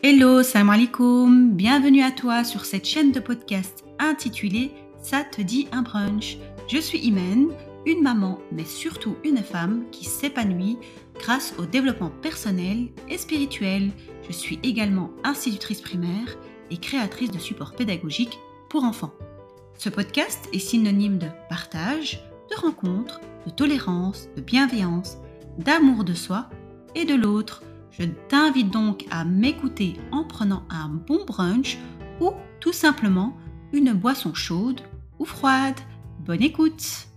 Hello, salam alaikum, bienvenue à toi sur cette chaîne de podcast intitulée Ça te dit un brunch. Je suis Imen, une maman, mais surtout une femme qui s'épanouit grâce au développement personnel et spirituel. Je suis également institutrice primaire et créatrice de supports pédagogiques pour enfants. Ce podcast est synonyme de partage, de rencontre, de tolérance, de bienveillance, d'amour de soi et de l'autre je t'invite donc à m'écouter en prenant un bon brunch ou tout simplement une boisson chaude ou froide. Bonne écoute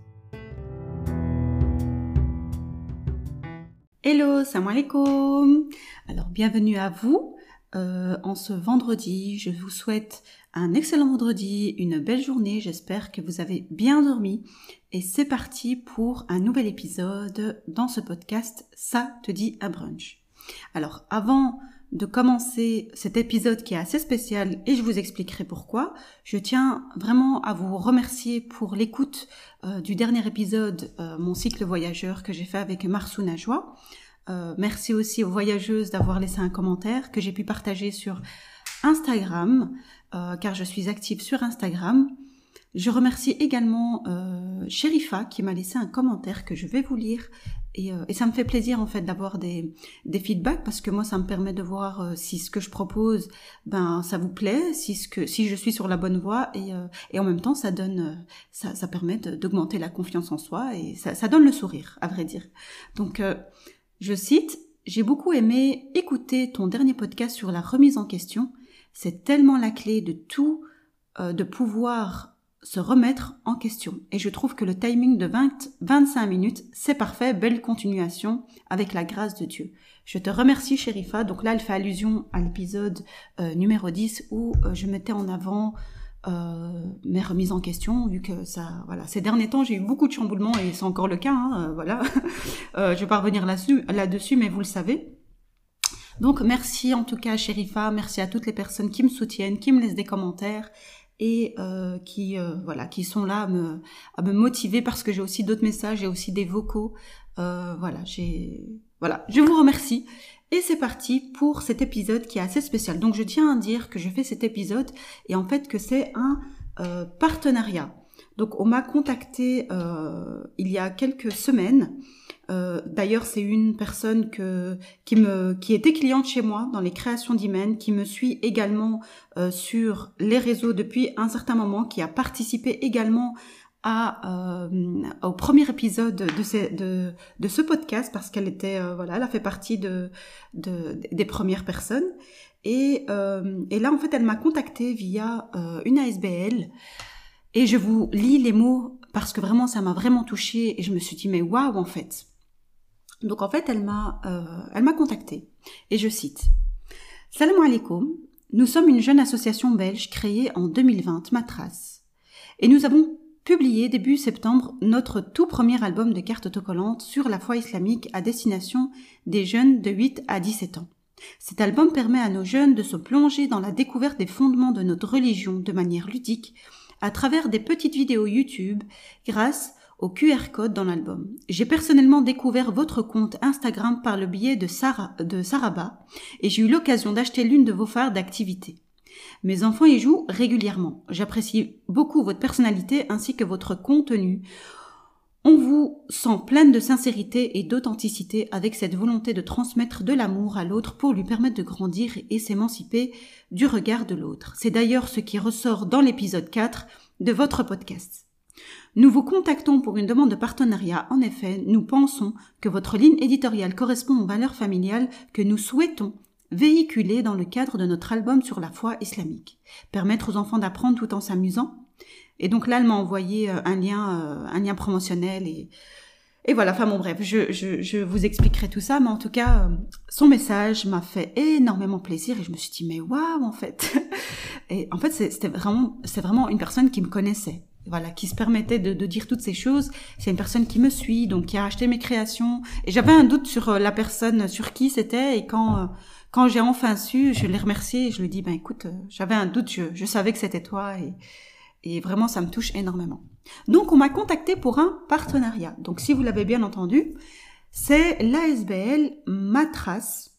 Hello, salam alaikum Alors bienvenue à vous euh, en ce vendredi. Je vous souhaite un excellent vendredi, une belle journée. J'espère que vous avez bien dormi. Et c'est parti pour un nouvel épisode dans ce podcast Ça te dit un brunch. Alors, avant de commencer cet épisode qui est assez spécial et je vous expliquerai pourquoi, je tiens vraiment à vous remercier pour l'écoute euh, du dernier épisode, euh, mon cycle voyageur que j'ai fait avec Marsou Najwa. Euh, merci aussi aux voyageuses d'avoir laissé un commentaire que j'ai pu partager sur Instagram, car je suis active sur Instagram. Je remercie également euh, Sherifa qui m'a laissé un commentaire que je vais vous lire et, euh, et ça me fait plaisir en fait d'avoir des, des, feedbacks parce que moi ça me permet de voir euh, si ce que je propose ben ça vous plaît, si ce que si je suis sur la bonne voie et, euh, et en même temps ça donne ça, ça permet d'augmenter la confiance en soi et ça, ça, donne le sourire à vrai dire. Donc je cite j'ai beaucoup aimé écouter ton dernier podcast sur la remise en question. C'est tellement la clé de tout, de pouvoir se remettre en question. Et je trouve que le timing de 20, 25 minutes, c'est parfait, belle continuation avec la grâce de Dieu. Je te remercie, Sherifa. Donc là, elle fait allusion à l'épisode euh, numéro 10 où euh, je mettais en avant euh, mes remises en question, vu que ça, voilà, ces derniers temps, j'ai eu beaucoup de chamboulements et c'est encore le cas, hein, voilà. je vais pas revenir là-dessus, là-dessus, mais vous le savez. Donc merci en tout cas, Sherifa, merci à toutes les personnes qui me soutiennent, qui me laissent des commentaires et euh, qui euh, voilà qui sont là à me, motiver parce que j'ai aussi d'autres messages et aussi des vocaux. Euh, voilà j'ai voilà je vous remercie. Et c'est parti pour cet épisode qui est assez spécial. Donc je tiens à dire que je fais cet épisode et en fait que c'est un partenariat donc on m'a contacté il y a quelques semaines. Euh, d'ailleurs, c'est une personne qui, me, était cliente chez moi dans les créations d'Imen, qui me suit également euh, sur les réseaux depuis un certain moment, qui a participé également à, euh, au premier épisode de, ce podcast parce qu'elle était voilà elle a fait partie de, de des premières personnes. Et, et là en fait elle m'a contacté via une ASBL et je vous lis les mots parce que vraiment ça m'a vraiment touchée et je me suis dit mais waouh en fait. Donc en fait, elle m'a, euh, elle m'a contactée. Et je cite Salam alaikum, nous sommes une jeune association belge créée en 2020, Matras, et nous avons publié début septembre notre tout premier album de cartes autocollantes sur la foi islamique à destination des jeunes de 8 à 17 ans. Cet album permet à nos jeunes de se plonger dans la découverte des fondements de notre religion de manière ludique à travers des petites vidéos YouTube grâce au QR code dans l'album. J'ai personnellement découvert votre compte Instagram par le biais de, Sarah, de Saraba et j'ai eu l'occasion d'acheter l'une de vos phares d'activité. Mes enfants y jouent régulièrement. J'apprécie beaucoup votre personnalité ainsi que votre contenu. On vous sent pleine de sincérité et d'authenticité avec cette volonté de transmettre de l'amour à l'autre pour lui permettre de grandir et s'émanciper du regard de l'autre. C'est d'ailleurs ce qui ressort dans l'épisode 4 de votre podcast. Nous vous contactons pour une demande de partenariat. En effet, nous pensons que votre ligne éditoriale correspond aux valeurs familiales que nous souhaitons véhiculer dans le cadre de notre album sur la foi islamique. Permettre aux enfants d'apprendre tout en s'amusant. Et donc là, elle m'a envoyé euh, un lien, euh, un lien promotionnel et, et voilà, enfin bon bref, je, je, je, vous expliquerai tout ça, mais en tout cas, euh, son message m'a fait énormément plaisir et je me suis dit, mais waouh, en fait. Et en fait, c'était vraiment, c'est vraiment une personne qui me connaissait voilà, qui se permettait de, de, dire toutes ces choses. C'est une personne qui me suit, donc qui a acheté mes créations. Et j'avais un doute sur la personne, sur qui c'était. Et quand quand j'ai enfin su, je l'ai remercié. Et je lui ai dit, ben écoute, j'avais un doute, je, je savais que c'était toi. Et, et vraiment, ça me touche énormément. Donc, on m'a contacté pour un partenariat. Donc, si vous l'avez bien entendu, c'est l'ASBL Matras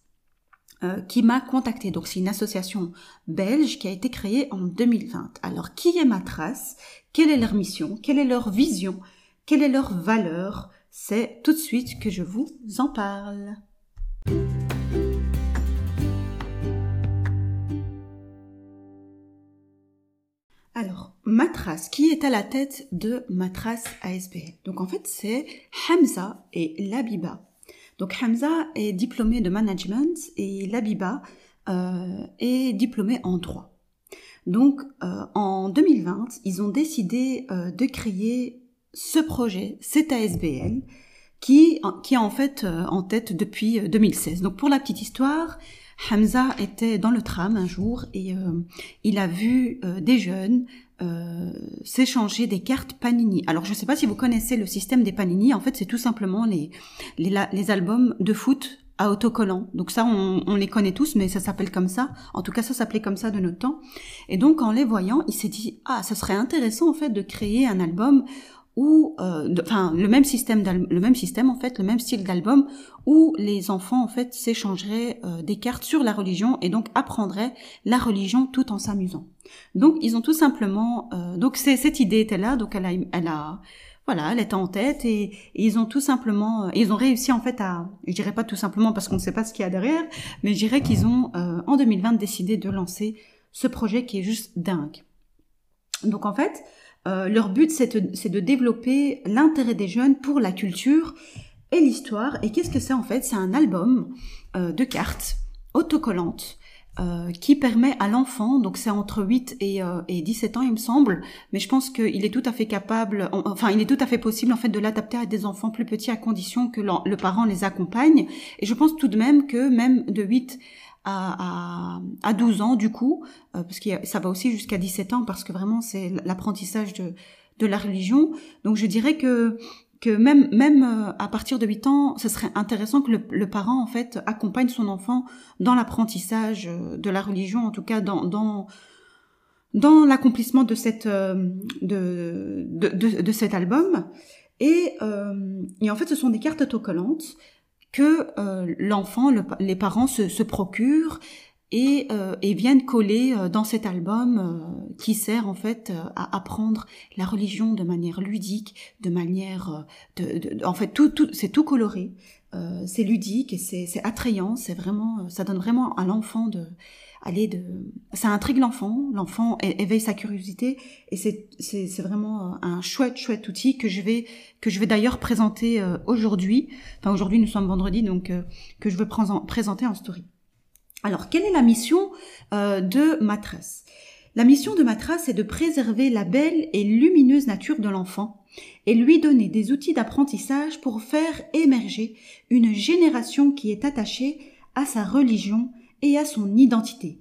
euh, qui m'a contacté. Donc c'est une association belge qui a été créée en 2020. Alors qui est Matras? Quelle est leur mission? Quelle est leur vision? Quelle est leur valeur? C'est tout de suite que je vous en parle. Matras, qui est à la tête de Matras ASBL Donc en fait, c'est Hamza et Labiba. Donc Hamza est diplômé de management et Labiba euh, est diplômé en droit. Donc euh, en 2020, ils ont décidé euh, de créer ce projet, cet ASBL, qui, qui est en fait en tête depuis 2016. Donc pour la petite histoire, Hamza était dans le tram un jour et il a vu des jeunes euh, s'échanger des cartes Panini. Alors je ne sais pas si vous connaissez le système des Panini, en fait c'est tout simplement les, les, albums de foot à autocollants. Donc ça on, on les connaît tous, mais ça s'appelle comme ça. En tout cas ça s'appelait comme ça de notre temps. Et donc en les voyant, il s'est dit ah ça serait intéressant en fait de créer un album ou euh, enfin le même système le même système en fait le même style d'album où les enfants en fait s'échangeraient euh, des cartes sur la religion et donc apprendraient la religion tout en s'amusant. Donc ils ont tout simplement euh, donc cette idée était là donc elle a elle a voilà elle était en tête et, ils ont tout simplement ils ont réussi en fait à je dirais pas tout simplement parce qu'on ne sait pas ce qu'il y a derrière mais je dirais qu'ils ont en 2020 décidé de lancer ce projet qui est juste dingue. Donc en fait euh, leur but, c'est de, développer l'intérêt des jeunes pour la culture et l'histoire. Et qu'est-ce que c'est en fait? C'est un album euh, de cartes autocollantes euh, qui permet à l'enfant, donc c'est entre 8 et, et 17 ans il me semble, mais je pense qu'il est tout à fait capable, enfin il est tout à fait possible en fait de l'adapter à des enfants plus petits à condition que le parent les accompagne. Et je pense tout de même que même de 8 à, à, à 12 ans du coup, euh, parce que ça va aussi jusqu'à 17 ans parce que vraiment c'est l'apprentissage de, de la religion. Donc je dirais que que même même euh, à partir de 8 ans, ce serait intéressant que le, le parent en fait accompagne son enfant dans l'apprentissage euh, de la religion, en tout cas dans dans dans l'accomplissement de cette de, de, de, de, cet album. Et, euh, et en fait, ce sont des cartes autocollantes que euh, l'enfant, les parents se, procurent et, euh, et, viennent coller euh, dans cet album qui sert en fait à apprendre la religion de manière ludique, de manière, en fait tout, tout c'est tout coloré, c'est ludique et c'est attrayant, c'est vraiment, ça donne vraiment à l'enfant de aller de ça intrigue l'enfant l'enfant éveille sa curiosité et c'est vraiment un chouette chouette outil que je vais que je vais d'ailleurs présenter euh, aujourd'hui. Enfin aujourd'hui nous sommes vendredi donc euh, que je veux présenter en story. Alors quelle est la mission euh, de Matras la mission de Matras est de préserver la belle et lumineuse nature de l'enfant et lui donner des outils d'apprentissage pour faire émerger une génération qui est attachée à sa religion et à son identité,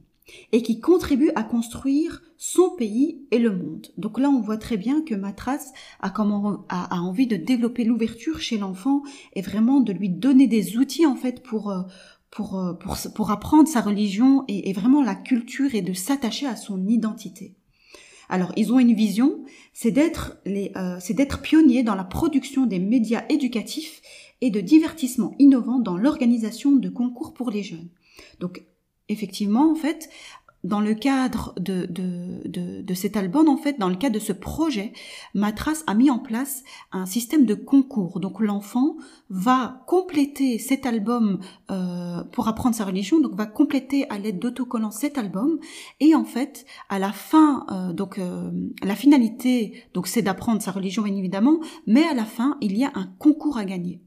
et qui contribue à construire son pays et le monde. Donc là, on voit très bien que Matras a, comment, a, envie de développer l'ouverture chez l'enfant et vraiment de lui donner des outils en fait pour euh, pour, euh, pour, pour apprendre sa religion et, vraiment la culture et de s'attacher à son identité. Alors, ils ont une vision, c'est d'être les, euh, c'est d'être pionnier dans la production des médias éducatifs et de divertissement innovants dans l'organisation de concours pour les jeunes. Donc, effectivement, en fait, dans le cadre de, de, de, cet album, en fait, dans le cadre de ce projet, Matras a mis en place un système de concours. Donc l'enfant va compléter cet album euh, pour apprendre sa religion, donc va compléter à l'aide d'autocollants cet album. Et en fait, à la fin, euh, donc euh, la finalité, donc c'est d'apprendre sa religion bien évidemment, mais à la fin, il y a un concours à gagner.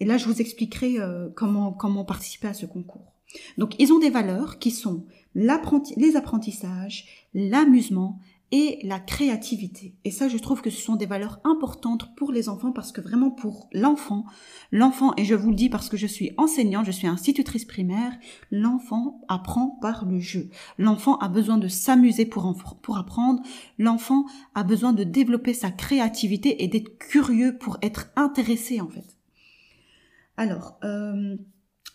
Et là, je vous expliquerai comment comment participer à ce concours. Donc ils ont des valeurs qui sont les apprentissages, l'amusement et la créativité. Et ça, je trouve que ce sont des valeurs importantes pour les enfants parce que vraiment pour l'enfant, l'enfant, et je vous le dis parce que je suis enseignante, je suis institutrice primaire, l'enfant apprend par le jeu. L'enfant a besoin de s'amuser pour, pour apprendre. L'enfant a besoin de développer sa créativité et d'être curieux pour être intéressé en fait. Alors, euh,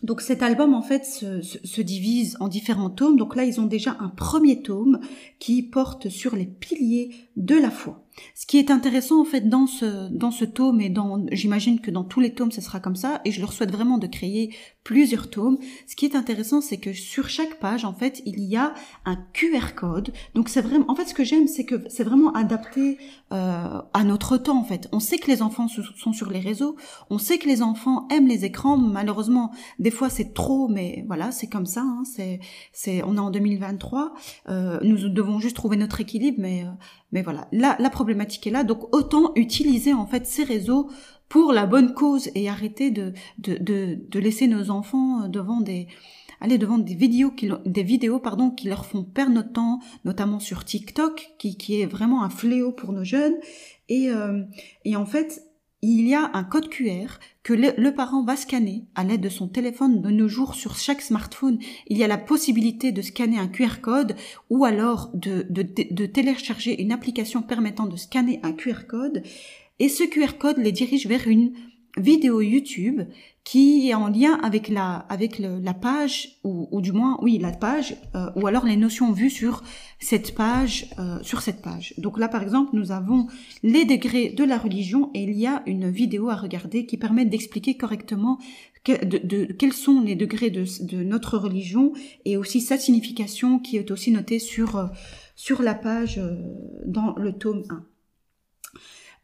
donc cet album en fait se, se, divise en différents tomes. Donc là ils ont déjà un premier tome qui porte sur les piliers de la foi. Ce qui est intéressant en fait dans ce dans ce tome et dans j'imagine que dans tous les tomes ce sera comme ça et je leur souhaite vraiment de créer plusieurs tomes. Ce qui est intéressant c'est que sur chaque page en fait il y a un QR code. Donc c'est vraiment en fait ce que j'aime c'est que c'est vraiment adapté euh, à notre temps en fait. On sait que les enfants sont sur les réseaux, on sait que les enfants aiment les écrans. Malheureusement des fois c'est trop mais voilà c'est comme ça. Hein. C'est c'est on est en 2023. Euh, nous devons juste trouver notre équilibre mais euh, mais voilà, la, la problématique est là, donc autant utiliser en fait ces réseaux pour la bonne cause et arrêter de, de, de, de laisser nos enfants devant des, aller devant des vidéos qui, des vidéos pardon qui leur font perdre notre temps, notamment sur TikTok, qui, qui est vraiment un fléau pour nos jeunes. Et, euh, et en fait, il y a un code QR que le, parent va scanner à l'aide de son téléphone de nos jours sur chaque smartphone. Il y a la possibilité de scanner un QR code ou alors de, télécharger une application permettant de scanner un QR code. Et ce QR code les dirige vers une vidéo YouTube qui est en lien avec la page ou, du moins oui la page euh, ou alors les notions vues sur cette page euh, sur cette page. Donc là par exemple nous avons les degrés de la religion et il y a une vidéo à regarder qui permet d'expliquer correctement de, quels sont les degrés de, de, notre religion et aussi sa signification qui est aussi notée sur euh, sur la page dans le tome 1.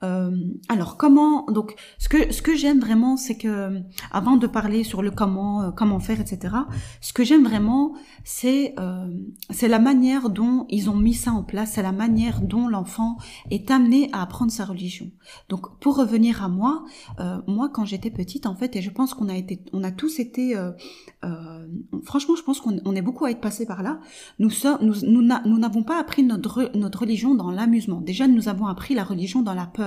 Euh, alors comment donc ce que ce que j'aime vraiment c'est que avant de parler sur le comment euh, comment faire etc ce que j'aime vraiment c'est euh, c'est la manière dont ils ont mis ça en place c'est la manière dont l'enfant est amené à apprendre sa religion. Donc pour revenir à moi moi quand j'étais petite en fait et je pense qu'on a été on a tous été franchement je pense qu'on on est beaucoup à être passé par là nous sommes nous nous n'avons pas appris notre notre religion dans l'amusement. Déjà nous avons appris la religion dans la peur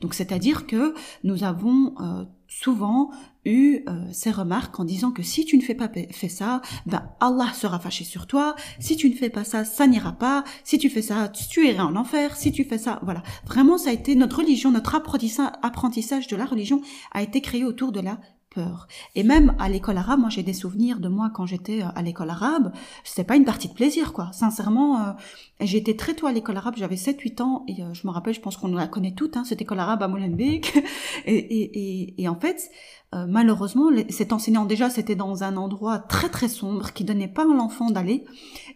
donc c'est-à-dire que nous avons euh, souvent eu euh, ces remarques en disant que si tu ne fais pas ça, ben Allah sera fâché sur toi. Si tu ne fais pas ça, ça n'ira pas. Si tu fais ça, tu iras en enfer. Si tu fais ça, voilà. Vraiment, ça a été notre religion, notre apprentissage de la religion a été créé autour de la et même à l'école arabe, moi j'ai des souvenirs de moi quand j'étais euh, à l'école arabe, c'était pas une partie de plaisir quoi. Sincèrement, euh, j'étais très tôt à l'école arabe, j'avais 7-8 ans et euh, je me rappelle, je pense qu'on la connaît toutes, hein, cette école arabe à Molenbeek. et, en fait, malheureusement, cet enseignant déjà c'était dans un endroit très très sombre qui donnait pas à l'enfant d'aller.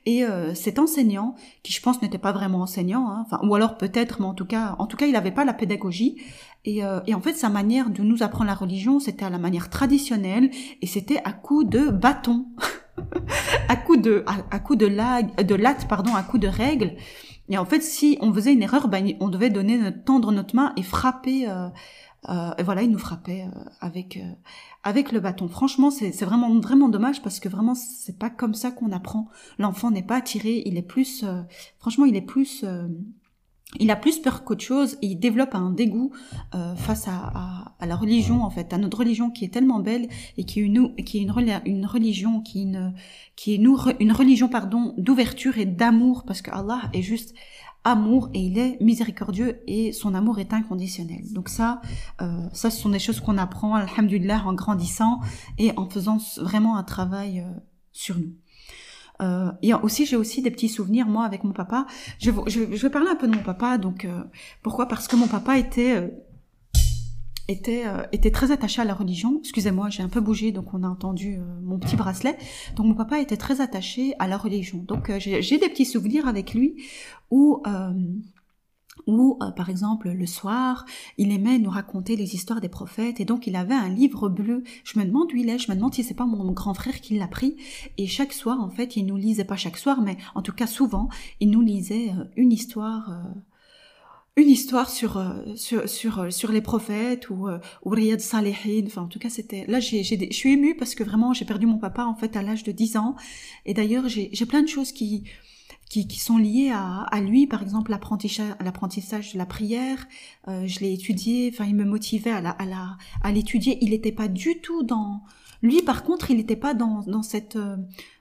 Et cet enseignant, qui je pense n'était pas vraiment enseignant, hein, ou alors peut-être, mais en tout cas, en tout cas il n'avait pas la pédagogie. Et, euh, et, en fait, sa manière de nous apprendre la religion, c'était à la manière traditionnelle et c'était à coup de bâton, à coup de, à, coup de lag, de latte, pardon, à coup de règles. Et en fait, si on faisait une erreur, ben, on devait donner, tendre notre main et frapper. Euh, euh, et voilà, il nous frappait euh, avec euh, avec le bâton. Franchement, c'est vraiment vraiment dommage parce que vraiment c'est pas comme ça qu'on apprend. L'enfant n'est pas attiré, il est plus, franchement, il est plus il a plus peur qu'autre chose il développe un dégoût euh, face à, la religion en fait, à notre religion qui est tellement belle et qui est une, religion qui est une religion pardon d'ouverture et d'amour parce que Allah est juste amour et il est miséricordieux et son amour est inconditionnel. Donc ça, euh, ça ce sont des choses qu'on apprend, alhamdulillah, en grandissant et en faisant vraiment un travail euh, sur nous. Euh, et aussi, j'ai aussi des petits souvenirs, moi, avec mon papa. Je, vais parler un peu de mon papa. Donc, euh, pourquoi? Parce que mon papa était euh, était euh, était très attaché à la religion. Excusez-moi, j'ai un peu bougé, donc on a entendu mon petit bracelet. Donc, mon papa était très attaché à la religion. Donc, j'ai des petits souvenirs avec lui où ou euh, par exemple le soir, il aimait nous raconter les histoires des prophètes et donc il avait un livre bleu. Je me demande où il est, je me demande si c'est pas mon grand frère qui l'a pris. Et chaque soir en fait, il nous lisait pas chaque soir mais en tout cas souvent, il nous lisait euh, une histoire euh, une histoire sur sur sur sur les prophètes ou ou Riyad Salihin. Enfin en tout cas c'était là j'ai j'ai je suis émue parce que vraiment j'ai perdu mon papa en fait à l'âge de 10 ans. Et d'ailleurs j'ai j'ai plein de choses qui qui, qui sont liées à, à, lui, par exemple l'apprentissage, de la prière. Euh, je l'ai étudié, enfin il me motivait à, la, à, la, à l'étudier. Il n'était pas du tout dans lui, par contre, il n'était pas dans, dans cette euh,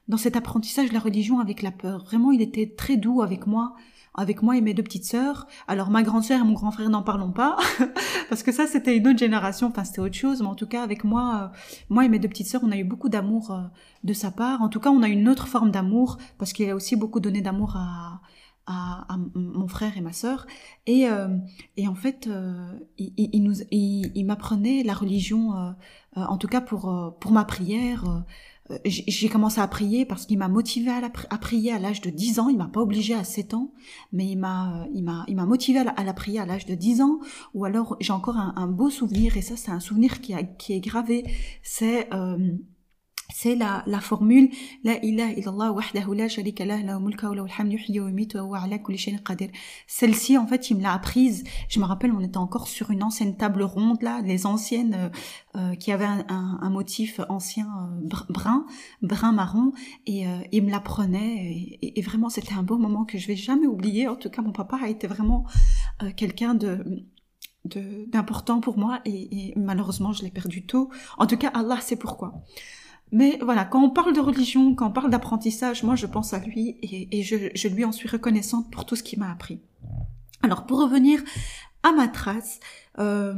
dans cet apprentissage de la religion avec la peur. Vraiment, il était très doux avec moi avec moi et mes deux petites sœurs. Alors ma grande sœur et mon grand frère n'en parlons pas, parce que ça c'était une autre génération, enfin c'était autre chose, mais en tout cas avec moi, euh, moi et mes deux petites sœurs, on a eu beaucoup d'amour euh, de sa part. En tout cas, on a une autre forme d'amour, parce qu'il a aussi beaucoup donné d'amour à, à, mon frère et ma sœur. Et, et en fait, il, il, nous, il, m'apprenait la religion, en tout cas pour, pour ma prière euh, j'ai commencé à prier parce qu'il m'a motivé à, prier à l'âge de 10 ans. Il m'a pas obligé à 7 ans, mais il m'a, m'a motivé à la, prier à l'âge de 10 ans. Ou alors j'ai encore un, beau souvenir et ça c'est un souvenir qui est gravé. C'est euh, c'est la, la formule La ilaha illallah la sharika lah lahu mulka. Celle-ci en fait, il me l'a apprise. Je me rappelle, on était encore sur une ancienne table ronde là, les anciennes euh, euh qui avaient un, motif ancien euh, brun, brun marron et il me l'apprenait et, vraiment c'était un beau moment que je vais jamais oublier. En tout cas, mon papa a été vraiment quelqu'un d'important pour moi et, et malheureusement je l'ai perdu tôt. En tout cas, Allah sait pourquoi. Mais voilà, quand on parle de religion, quand on parle d'apprentissage, moi je pense à lui et, je, lui en suis reconnaissante pour tout ce qu'il m'a appris. Alors pour revenir à ma trace, euh,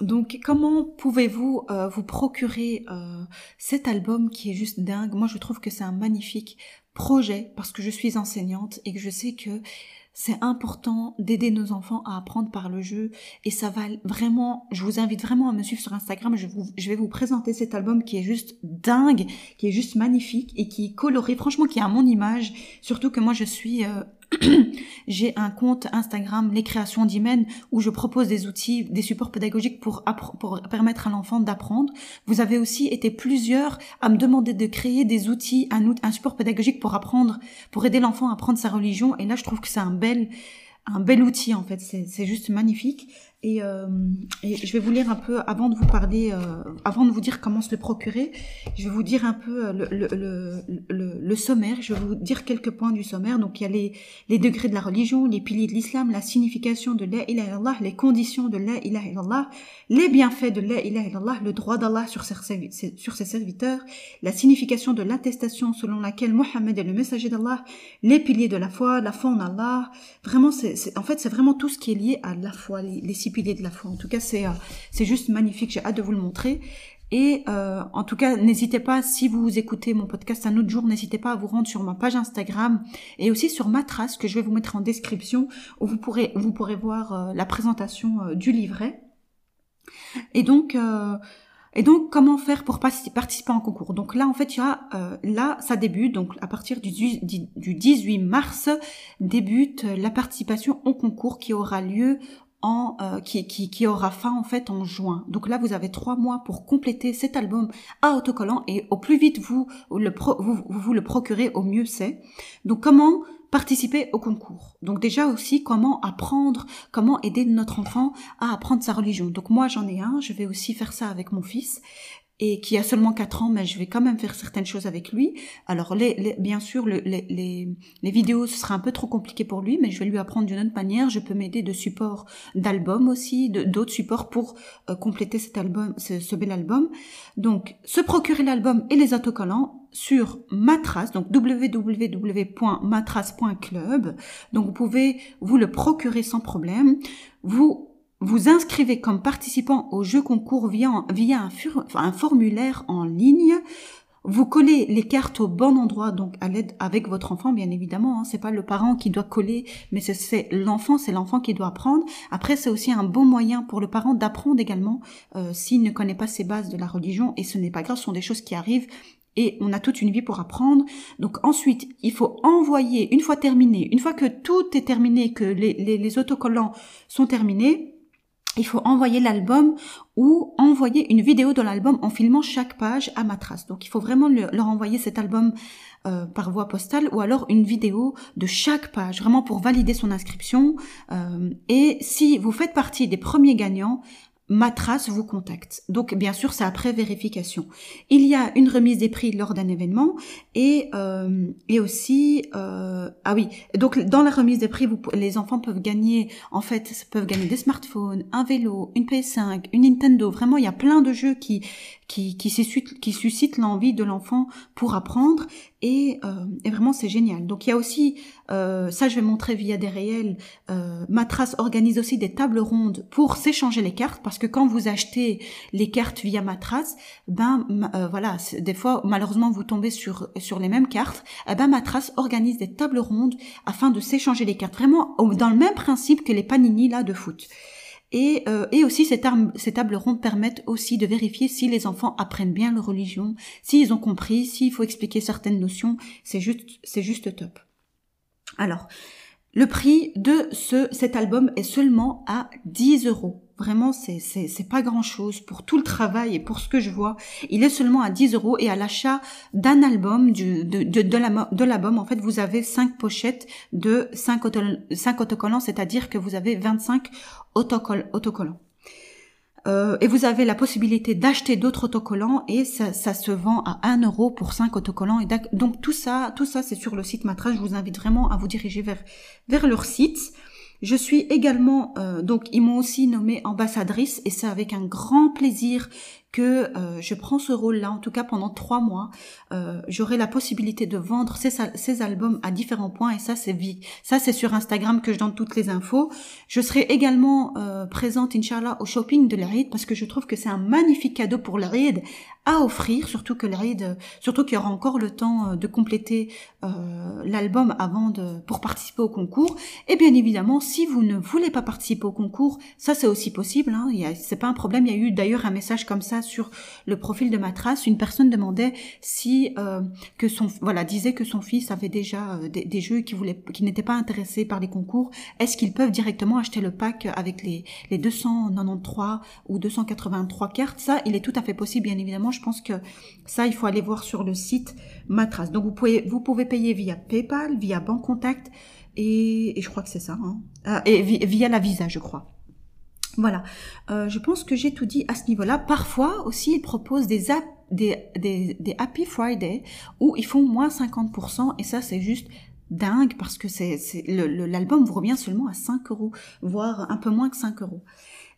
donc comment pouvez-vous euh, vous procurer euh, cet album qui est juste dingue? Moi je trouve que c'est un magnifique projet parce que je suis enseignante et que je sais que c'est important d'aider nos enfants à apprendre par le jeu et ça va vraiment, je vous invite vraiment à me suivre sur Instagram, je, vous, je vais vous présenter cet album qui est juste dingue, qui est juste magnifique et qui est coloré, franchement qui est à mon image, surtout que moi je suis euh, j'ai un compte Instagram, les créations d'Imen, où je propose des outils, des supports pédagogiques pour, pour permettre à l'enfant d'apprendre. Vous avez aussi été plusieurs à me demander de créer des outils, un, un support pédagogique pour apprendre, pour aider l'enfant à apprendre sa religion. Et là, je trouve que c'est un bel, un bel outil en fait. C'est juste magnifique. Et, euh, je vais vous lire un peu, avant de vous parler, euh, avant de vous dire comment se le procurer, je vais vous dire un peu euh, le, le, le, le, sommaire, je vais vous dire quelques points du sommaire. Donc il y a les, les degrés de la religion, les piliers de l'islam, la signification de la ilaha illallah, les conditions de la ilaha illallah, les bienfaits de la ilaha illallah, le droit d'Allah sur ses, sur ses serviteurs, la signification de l'attestation selon laquelle Mohammed est le messager d'Allah, les piliers de la foi, la foi en Allah. Vraiment, c'est, en fait, c'est vraiment tout ce qui est lié à la foi, les, les de la foi. En tout cas, c'est euh, c'est juste magnifique. J'ai hâte de vous le montrer. Et euh, en tout cas, n'hésitez pas, si vous écoutez mon podcast un autre jour, n'hésitez pas à vous rendre sur ma page Instagram et aussi sur ma trace que je vais vous mettre en description où vous pourrez, vous pourrez voir euh, la présentation du livret. Et donc, et donc, comment faire pour participer en concours? Donc là, en fait, il y a, là, ça débute. Donc, à partir du, du 18 mars, débute la participation au concours qui aura lieu en, euh, qui, qui, qui, aura fin en fait en juin. Donc là, vous avez trois mois pour compléter cet album à autocollant et au plus vite vous le, vous, vous le procurez, au mieux c'est. Donc comment participer au concours? Donc déjà aussi comment apprendre, comment aider notre enfant à apprendre sa religion? Donc moi j'en ai un, je vais aussi faire ça avec mon fils et qui a seulement 4 ans, mais je vais quand même faire certaines choses avec lui. Alors, les, bien sûr, les, les, les, vidéos, ce sera un peu trop compliqué pour lui, mais je vais lui apprendre d'une autre manière. Je peux m'aider de supports d'albums aussi, d'autres supports pour euh, compléter cet album, ce, bel album. Donc, se procurer l'album et les autocollants sur Matras, donc www.matras.club. Donc, vous pouvez vous le procurer sans problème. Vous vous inscrivez comme participant au jeu concours via, un, formulaire en ligne. Vous collez les cartes au bon endroit, donc à l'aide avec votre enfant, bien évidemment. Hein. C'est pas le parent qui doit coller, mais c'est l'enfant, c'est l'enfant qui doit apprendre. Après, c'est aussi un bon moyen pour le parent d'apprendre également euh, s'il ne connaît pas ses bases de la religion. Et ce n'est pas grave, ce sont des choses qui arrivent et on a toute une vie pour apprendre. Donc ensuite, il faut envoyer, une fois terminé, une fois que tout est terminé, que les autocollants sont terminés, il faut envoyer l'album ou envoyer une vidéo de l'album en filmant chaque page à ma trace. Donc il faut vraiment leur envoyer cet album euh, par voie postale ou alors une vidéo de chaque page, vraiment pour valider son inscription. Euh, et si vous faites partie des premiers gagnants, Matras vous contacte. Donc bien sûr, c'est après vérification. Il y a une remise des prix lors d'un événement et euh, et aussi euh, ah oui. Donc dans la remise des prix, les enfants peuvent gagner en fait peuvent gagner des smartphones, un vélo, une PS5, une Nintendo. Vraiment, il y a plein de jeux qui qui, qui, suscite, qui l'envie de l'enfant pour apprendre et, euh, et vraiment c'est génial. Donc il y a aussi, ça je vais montrer via des réels, Matras organise aussi des tables rondes pour s'échanger les cartes parce que quand vous achetez les cartes via Matras, ben euh, voilà, des fois malheureusement vous tombez sur sur les mêmes cartes, eh ben Matras organise des tables rondes afin de s'échanger les cartes, vraiment dans le même principe que les panini là de foot. Et, euh, et aussi, ces, tables rondes permettent aussi de vérifier si les enfants apprennent bien leur religion, s'ils ont compris, s'il faut expliquer certaines notions. C'est juste, c'est juste top. Alors, le prix de ce, cet album est seulement à 10 euros. Vraiment, c'est, c'est, pas grand chose pour tout le travail et pour ce que je vois. Il est seulement à 10 euros et à l'achat d'un album, de, de, de, l'album, en fait, vous avez 5 pochettes de 5, 5 autocollants, c'est-à-dire que vous avez 25 autocollants. Euh, et vous avez la possibilité d'acheter d'autres autocollants et ça, ça, se vend à 1 euro pour 5 autocollants. Et donc tout ça, tout ça c'est sur le site Matras. Je vous invite vraiment à vous diriger vers, vers leur site. Je suis également, euh, donc ils m'ont aussi nommée ambassadrice et c'est avec un grand plaisir que euh, je prends ce rôle-là, en tout cas pendant trois mois, euh, j'aurai la possibilité de vendre ces, ces, albums à différents points et ça c'est ça c'est sur Instagram que je donne toutes les infos. Je serai également euh, présente Inch'Allah au shopping de l'Aïd parce que je trouve que c'est un magnifique cadeau pour l'Aïd à offrir, surtout que l'Aïd, surtout qu'il y aura encore le temps euh, de compléter euh, l'album avant de pour participer au concours. Et bien évidemment, si vous ne voulez pas participer au concours, ça c'est aussi possible. Hein, c'est pas un problème. Il y a eu d'ailleurs un message comme ça sur le profil de Matras, une personne demandait si euh, que son voilà disait que son fils avait déjà euh, des, jeux qui voulait qui n'étaient pas intéressés par les concours. Est-ce qu'ils peuvent directement acheter le pack avec les les 293 ou 283 cartes? Ça, il est tout à fait possible, bien évidemment. Je pense que ça, il faut aller voir sur le site Matras. Donc vous pouvez vous pouvez payer via PayPal, via Banque Contact et, je crois que c'est ça. Hein. Ah, et via la Visa, je crois. Voilà, euh, je pense que j'ai tout dit à ce niveau-là. Parfois aussi, ils proposent des, des, Happy Friday où ils font moins 50% et ça c'est juste dingue parce que c'est l'album vous revient seulement à 5 euros, voire un peu moins que 5 euros.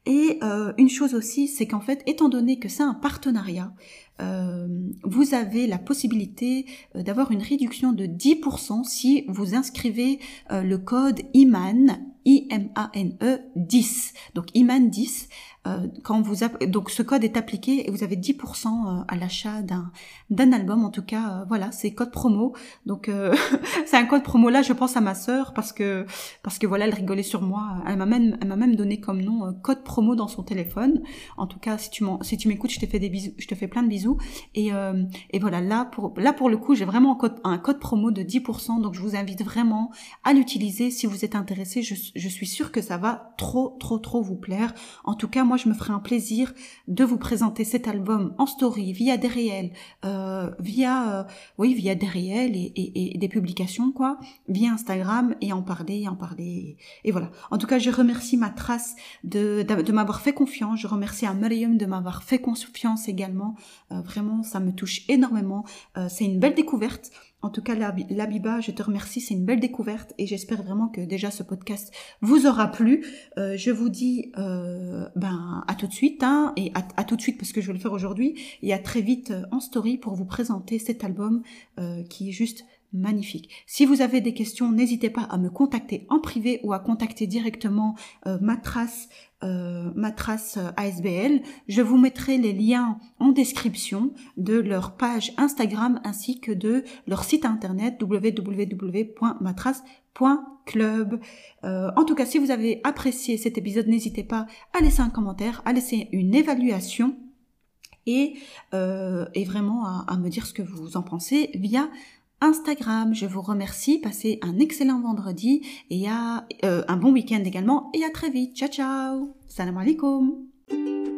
Et euh, une chose aussi, c'est qu'en fait, étant donné que c'est un partenariat, euh, vous avez la possibilité d'avoir une réduction de 10% si vous inscrivez le code IMAN, I-M-A-N-E 10. Donc IMAN 10 euh, quand vous donc ce code est appliqué et vous avez 10% euh, à l'achat d'un d'un album. En tout cas euh, voilà c'est code promo. Donc c'est un code promo. Là je pense à ma sœur parce que parce que voilà elle rigolait sur moi. Elle m'a même elle m'a même donné comme nom code promo dans son téléphone. En tout cas si tu si tu m'écoutes je te fais des bisous je te fais plein de bisous. Et et voilà là pour là pour le coup j'ai vraiment un code un code promo de 10% donc je vous invite vraiment à l'utiliser. Si vous êtes intéressé je, je suis sûre que ça va trop trop trop vous plaire. En tout cas moi je me ferai un plaisir de vous présenter cet album en story, via des réels, euh, via, euh, oui, via des réels et, des publications, quoi, via Instagram et en parler, en parler. Et, voilà. En tout cas, je remercie ma trace de, m'avoir fait confiance. Je remercie à Mariam de m'avoir fait confiance également. Euh, vraiment, ça me touche énormément. c'est une belle découverte. En tout cas, l'Abiba, je te remercie, c'est une belle découverte et j'espère vraiment que déjà ce podcast vous aura plu. Euh, je vous dis euh, ben à tout de suite, hein, et à, tout de suite parce que je vais le faire aujourd'hui, et à très vite euh, en story pour vous présenter cet album qui est juste magnifique. Si vous avez des questions, n'hésitez pas à me contacter en privé ou à contacter directement euh, Matras euh, Matras ASBL. Je vous mettrai les liens en description de leur page Instagram ainsi que de leur site internet www.matras.club. Euh, en tout cas, si vous avez apprécié cet épisode, n'hésitez pas à laisser un commentaire, à laisser une évaluation et, euh, et vraiment à, me dire ce que vous en pensez via Instagram. Je vous remercie, passez un excellent vendredi et à, euh, un bon week-end également et à très vite. Ciao ciao. Salam alaikum.